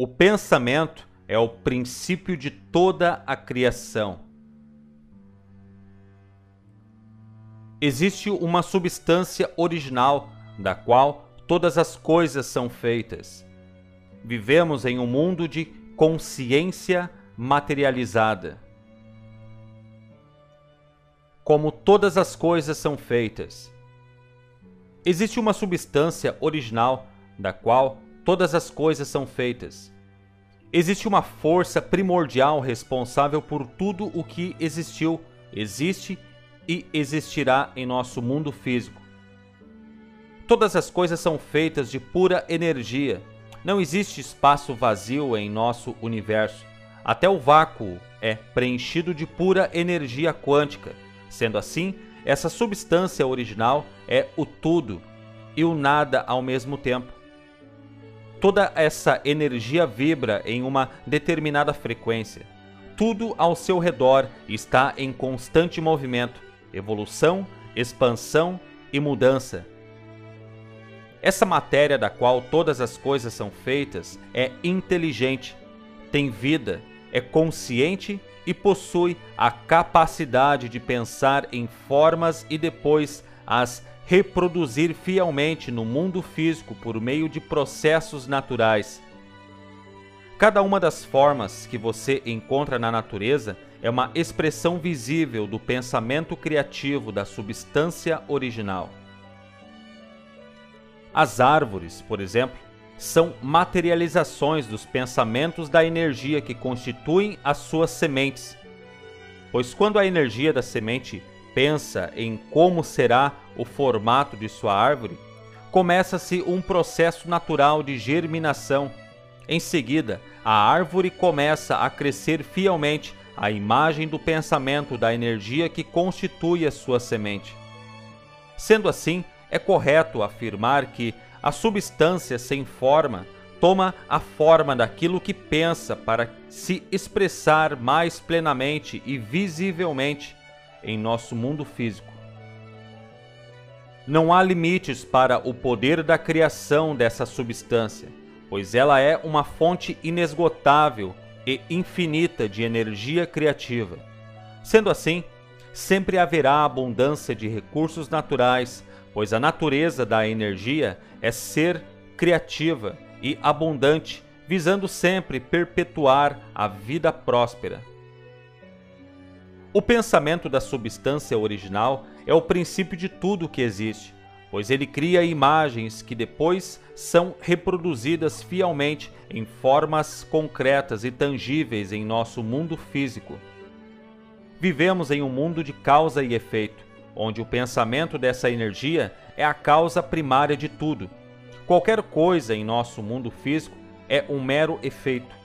O pensamento é o princípio de toda a criação. Existe uma substância original da qual todas as coisas são feitas. Vivemos em um mundo de consciência materializada. Como todas as coisas são feitas, existe uma substância original da qual todas as coisas são feitas. Existe uma força primordial responsável por tudo o que existiu, existe e existirá em nosso mundo físico. Todas as coisas são feitas de pura energia. Não existe espaço vazio em nosso universo. Até o vácuo é preenchido de pura energia quântica. Sendo assim, essa substância original é o tudo e o nada ao mesmo tempo. Toda essa energia vibra em uma determinada frequência. Tudo ao seu redor está em constante movimento, evolução, expansão e mudança. Essa matéria da qual todas as coisas são feitas é inteligente, tem vida, é consciente e possui a capacidade de pensar em formas e depois as reproduzir fielmente no mundo físico por meio de processos naturais. Cada uma das formas que você encontra na natureza é uma expressão visível do pensamento criativo da substância original. As árvores, por exemplo, são materializações dos pensamentos da energia que constituem as suas sementes. Pois quando a energia da semente pensa em como será o formato de sua árvore, começa-se um processo natural de germinação. Em seguida, a árvore começa a crescer fielmente à imagem do pensamento da energia que constitui a sua semente. Sendo assim, é correto afirmar que a substância sem forma toma a forma daquilo que pensa para se expressar mais plenamente e visivelmente em nosso mundo físico. Não há limites para o poder da criação dessa substância, pois ela é uma fonte inesgotável e infinita de energia criativa. Sendo assim, sempre haverá abundância de recursos naturais, pois a natureza da energia é ser criativa e abundante, visando sempre perpetuar a vida próspera. O pensamento da substância original é o princípio de tudo que existe, pois ele cria imagens que depois são reproduzidas fielmente em formas concretas e tangíveis em nosso mundo físico. Vivemos em um mundo de causa e efeito, onde o pensamento dessa energia é a causa primária de tudo. Qualquer coisa em nosso mundo físico é um mero efeito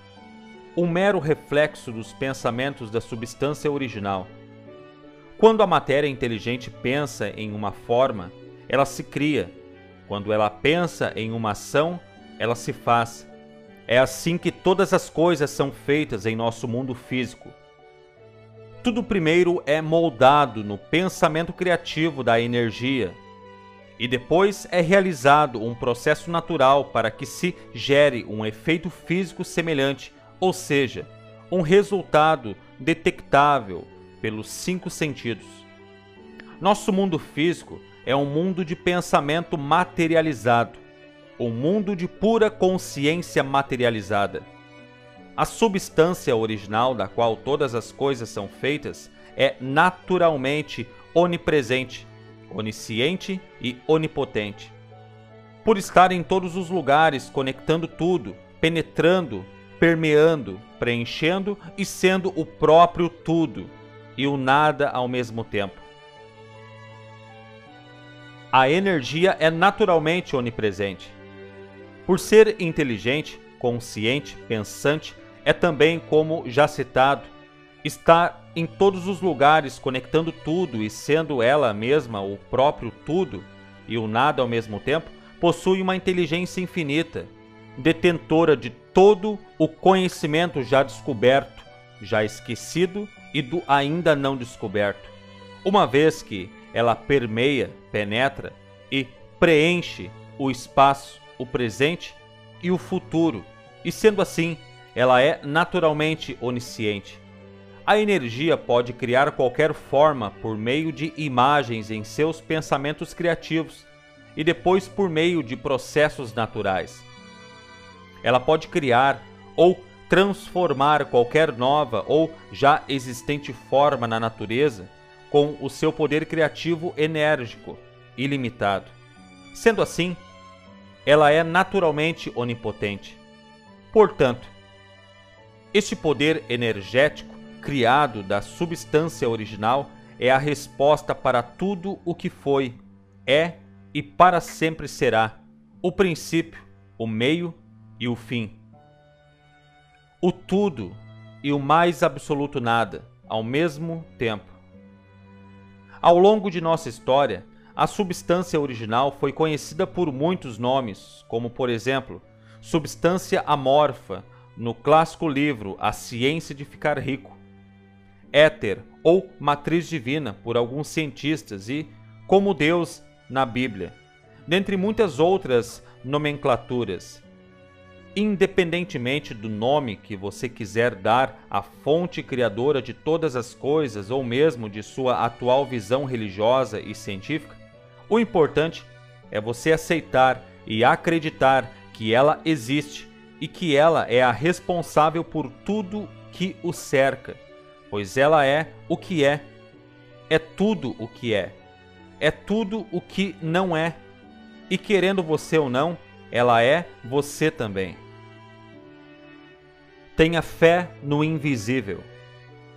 um mero reflexo dos pensamentos da substância original. Quando a matéria inteligente pensa em uma forma, ela se cria. Quando ela pensa em uma ação, ela se faz. É assim que todas as coisas são feitas em nosso mundo físico. Tudo primeiro é moldado no pensamento criativo da energia, e depois é realizado um processo natural para que se gere um efeito físico semelhante ou seja, um resultado detectável pelos cinco sentidos. Nosso mundo físico é um mundo de pensamento materializado, um mundo de pura consciência materializada. A substância original da qual todas as coisas são feitas é naturalmente onipresente, onisciente e onipotente. Por estar em todos os lugares, conectando tudo, penetrando permeando, preenchendo e sendo o próprio tudo e o nada ao mesmo tempo. A energia é naturalmente onipresente. Por ser inteligente, consciente, pensante, é também, como já citado, estar em todos os lugares, conectando tudo e sendo ela mesma o próprio tudo e o nada ao mesmo tempo, possui uma inteligência infinita, detentora de todo o conhecimento já descoberto, já esquecido e do ainda não descoberto, uma vez que ela permeia, penetra e preenche o espaço, o presente e o futuro, e sendo assim, ela é naturalmente onisciente. A energia pode criar qualquer forma por meio de imagens em seus pensamentos criativos e depois por meio de processos naturais. Ela pode criar ou transformar qualquer nova ou já existente forma na natureza com o seu poder criativo enérgico, ilimitado. Sendo assim, ela é naturalmente onipotente. Portanto, este poder energético criado da substância original é a resposta para tudo o que foi, é e para sempre será, o princípio, o meio e o fim. O tudo e o mais absoluto nada, ao mesmo tempo. Ao longo de nossa história, a substância original foi conhecida por muitos nomes, como por exemplo, substância amorfa, no clássico livro A Ciência de Ficar Rico, éter ou matriz divina por alguns cientistas e como Deus na Bíblia, dentre muitas outras nomenclaturas. Independentemente do nome que você quiser dar à fonte criadora de todas as coisas ou mesmo de sua atual visão religiosa e científica, o importante é você aceitar e acreditar que ela existe e que ela é a responsável por tudo que o cerca pois ela é o que é, é tudo o que é, é tudo o que não é, e querendo você ou não, ela é você também. Tenha fé no invisível.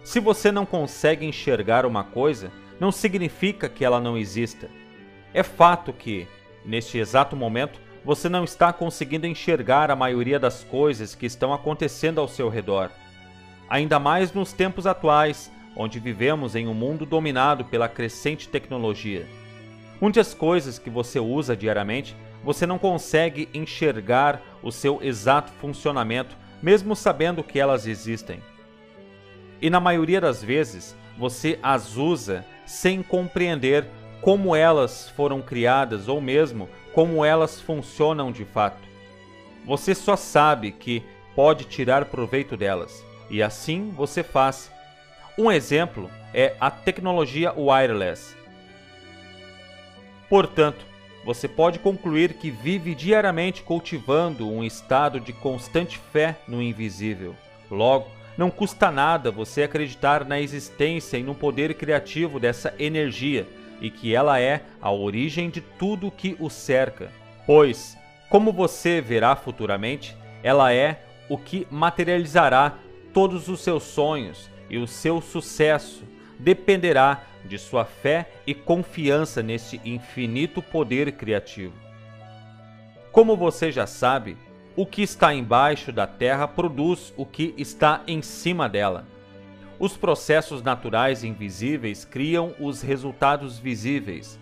Se você não consegue enxergar uma coisa, não significa que ela não exista. É fato que, neste exato momento, você não está conseguindo enxergar a maioria das coisas que estão acontecendo ao seu redor ainda mais nos tempos atuais, onde vivemos em um mundo dominado pela crescente tecnologia. Muitas coisas que você usa diariamente, você não consegue enxergar o seu exato funcionamento, mesmo sabendo que elas existem. E na maioria das vezes, você as usa sem compreender como elas foram criadas ou mesmo como elas funcionam de fato. Você só sabe que pode tirar proveito delas e assim você faz. Um exemplo é a tecnologia wireless. Portanto, você pode concluir que vive diariamente cultivando um estado de constante fé no invisível. Logo, não custa nada você acreditar na existência e no poder criativo dessa energia e que ela é a origem de tudo que o cerca. Pois, como você verá futuramente, ela é o que materializará todos os seus sonhos e o seu sucesso dependerá de sua fé e confiança nesse infinito poder criativo. Como você já sabe, o que está embaixo da terra produz o que está em cima dela. Os processos naturais invisíveis criam os resultados visíveis.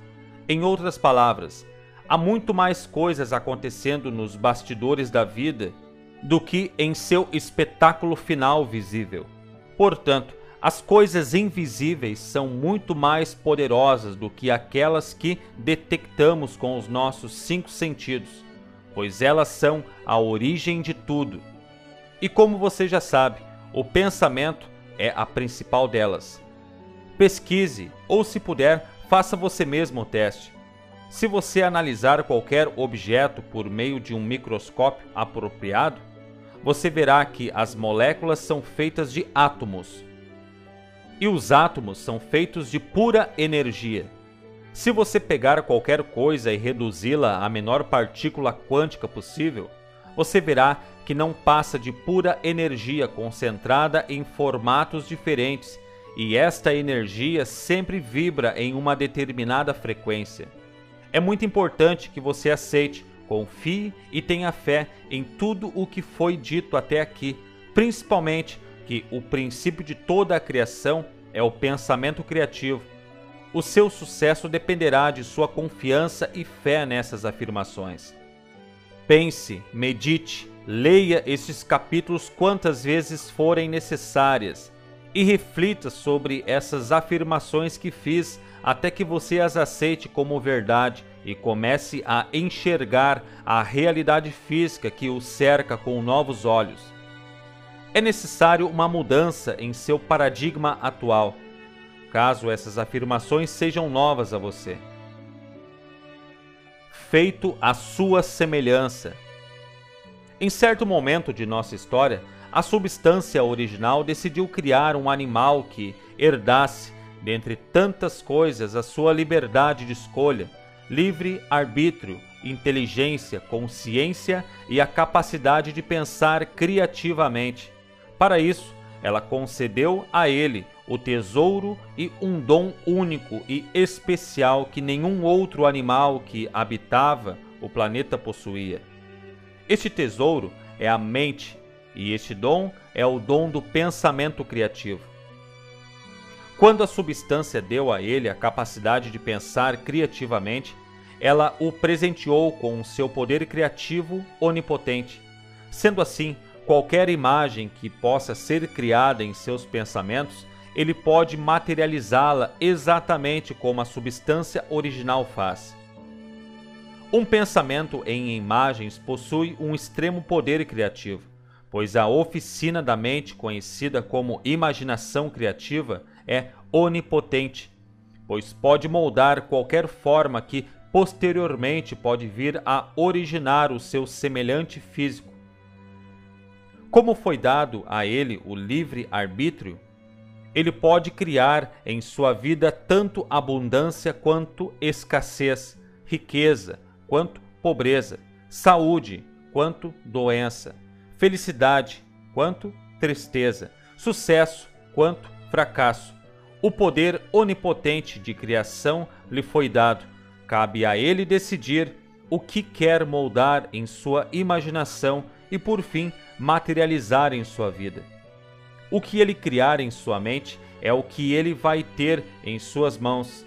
Em outras palavras, há muito mais coisas acontecendo nos bastidores da vida do que em seu espetáculo final visível. Portanto, as coisas invisíveis são muito mais poderosas do que aquelas que detectamos com os nossos cinco sentidos, pois elas são a origem de tudo. E como você já sabe, o pensamento é a principal delas. Pesquise, ou se puder, faça você mesmo o teste. Se você analisar qualquer objeto por meio de um microscópio apropriado, você verá que as moléculas são feitas de átomos. E os átomos são feitos de pura energia. Se você pegar qualquer coisa e reduzi-la à menor partícula quântica possível, você verá que não passa de pura energia concentrada em formatos diferentes, e esta energia sempre vibra em uma determinada frequência. É muito importante que você aceite Confie e tenha fé em tudo o que foi dito até aqui, principalmente que o princípio de toda a criação é o pensamento criativo. O seu sucesso dependerá de sua confiança e fé nessas afirmações. Pense, medite, leia estes capítulos quantas vezes forem necessárias e reflita sobre essas afirmações que fiz até que você as aceite como verdade e comece a enxergar a realidade física que o cerca com novos olhos. É necessário uma mudança em seu paradigma atual, caso essas afirmações sejam novas a você. Feito à sua semelhança. Em certo momento de nossa história, a substância original decidiu criar um animal que herdasse, dentre tantas coisas, a sua liberdade de escolha livre arbítrio, inteligência, consciência e a capacidade de pensar criativamente. Para isso, ela concedeu a ele o tesouro e um dom único e especial que nenhum outro animal que habitava o planeta possuía. Este tesouro é a mente, e este dom é o dom do pensamento criativo. Quando a substância deu a ele a capacidade de pensar criativamente, ela o presenteou com seu poder criativo onipotente. Sendo assim, qualquer imagem que possa ser criada em seus pensamentos, ele pode materializá-la exatamente como a substância original faz. Um pensamento em imagens possui um extremo poder criativo, pois a oficina da mente, conhecida como imaginação criativa, é onipotente, pois pode moldar qualquer forma que posteriormente pode vir a originar o seu semelhante físico. Como foi dado a ele o livre arbítrio, ele pode criar em sua vida tanto abundância quanto escassez, riqueza quanto pobreza, saúde quanto doença, felicidade quanto tristeza, sucesso quanto fracasso. O poder onipotente de criação lhe foi dado. Cabe a ele decidir o que quer moldar em sua imaginação e, por fim, materializar em sua vida. O que ele criar em sua mente é o que ele vai ter em suas mãos.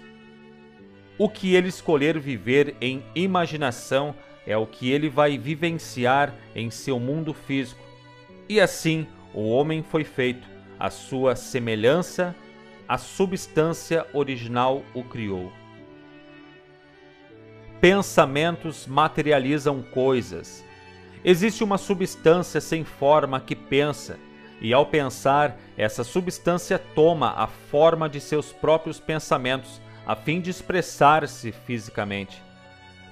O que ele escolher viver em imaginação é o que ele vai vivenciar em seu mundo físico. E assim o homem foi feito, a sua semelhança a substância original o criou. Pensamentos materializam coisas. Existe uma substância sem forma que pensa, e ao pensar, essa substância toma a forma de seus próprios pensamentos, a fim de expressar-se fisicamente.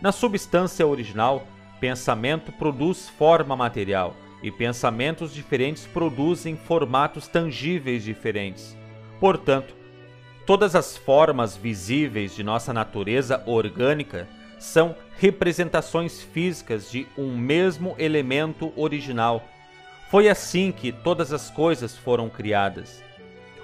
Na substância original, pensamento produz forma material, e pensamentos diferentes produzem formatos tangíveis diferentes. Portanto, todas as formas visíveis de nossa natureza orgânica são representações físicas de um mesmo elemento original. Foi assim que todas as coisas foram criadas.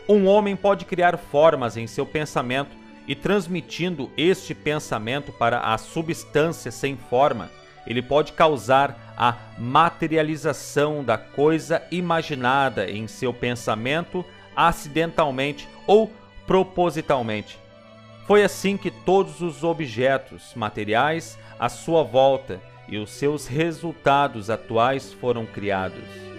Um homem pode criar formas em seu pensamento e, transmitindo este pensamento para a substância sem forma, ele pode causar a materialização da coisa imaginada em seu pensamento acidentalmente ou propositalmente. Foi assim que todos os objetos materiais à sua volta e os seus resultados atuais foram criados.